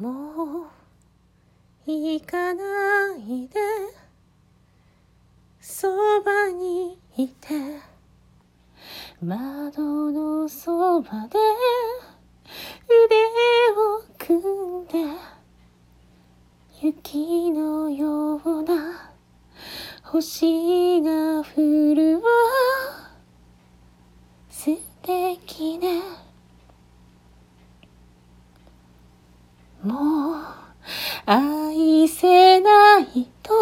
もう行かないで。そばにいて。窓のそばで。腕を組んで。雪のような星が降るわ素敵ねもう愛せないと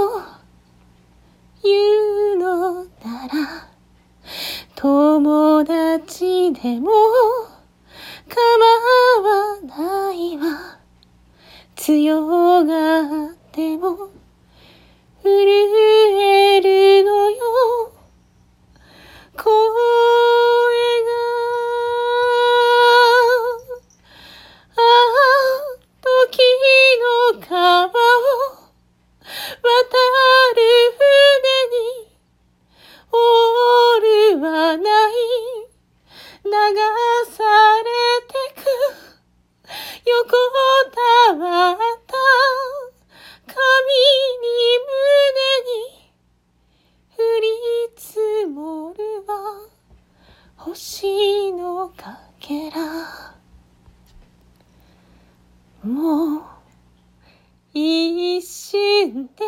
言うのなら友達でも構わないわ。強がっても震えるの流されてく。横たわった。髪に胸に降り積もるは星のかけら。もう一瞬で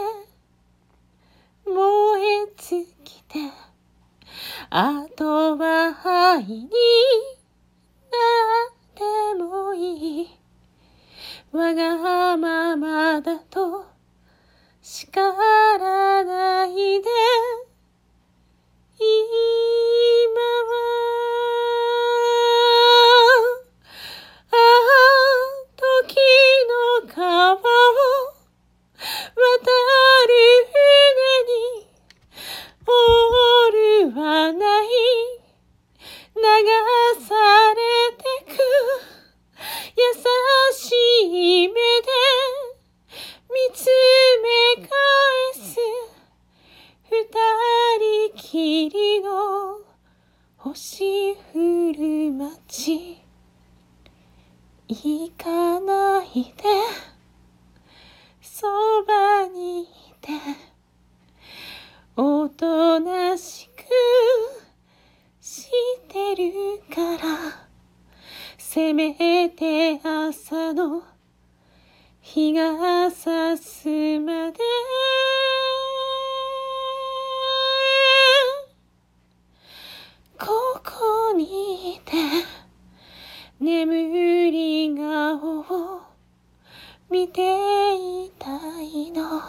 燃え尽きて。あとは灰になってもいい。わがままだと叱らない。る街行かないで。そばにいて。おとなしくしてるから。せめて朝の日が差すまで。ていたいの。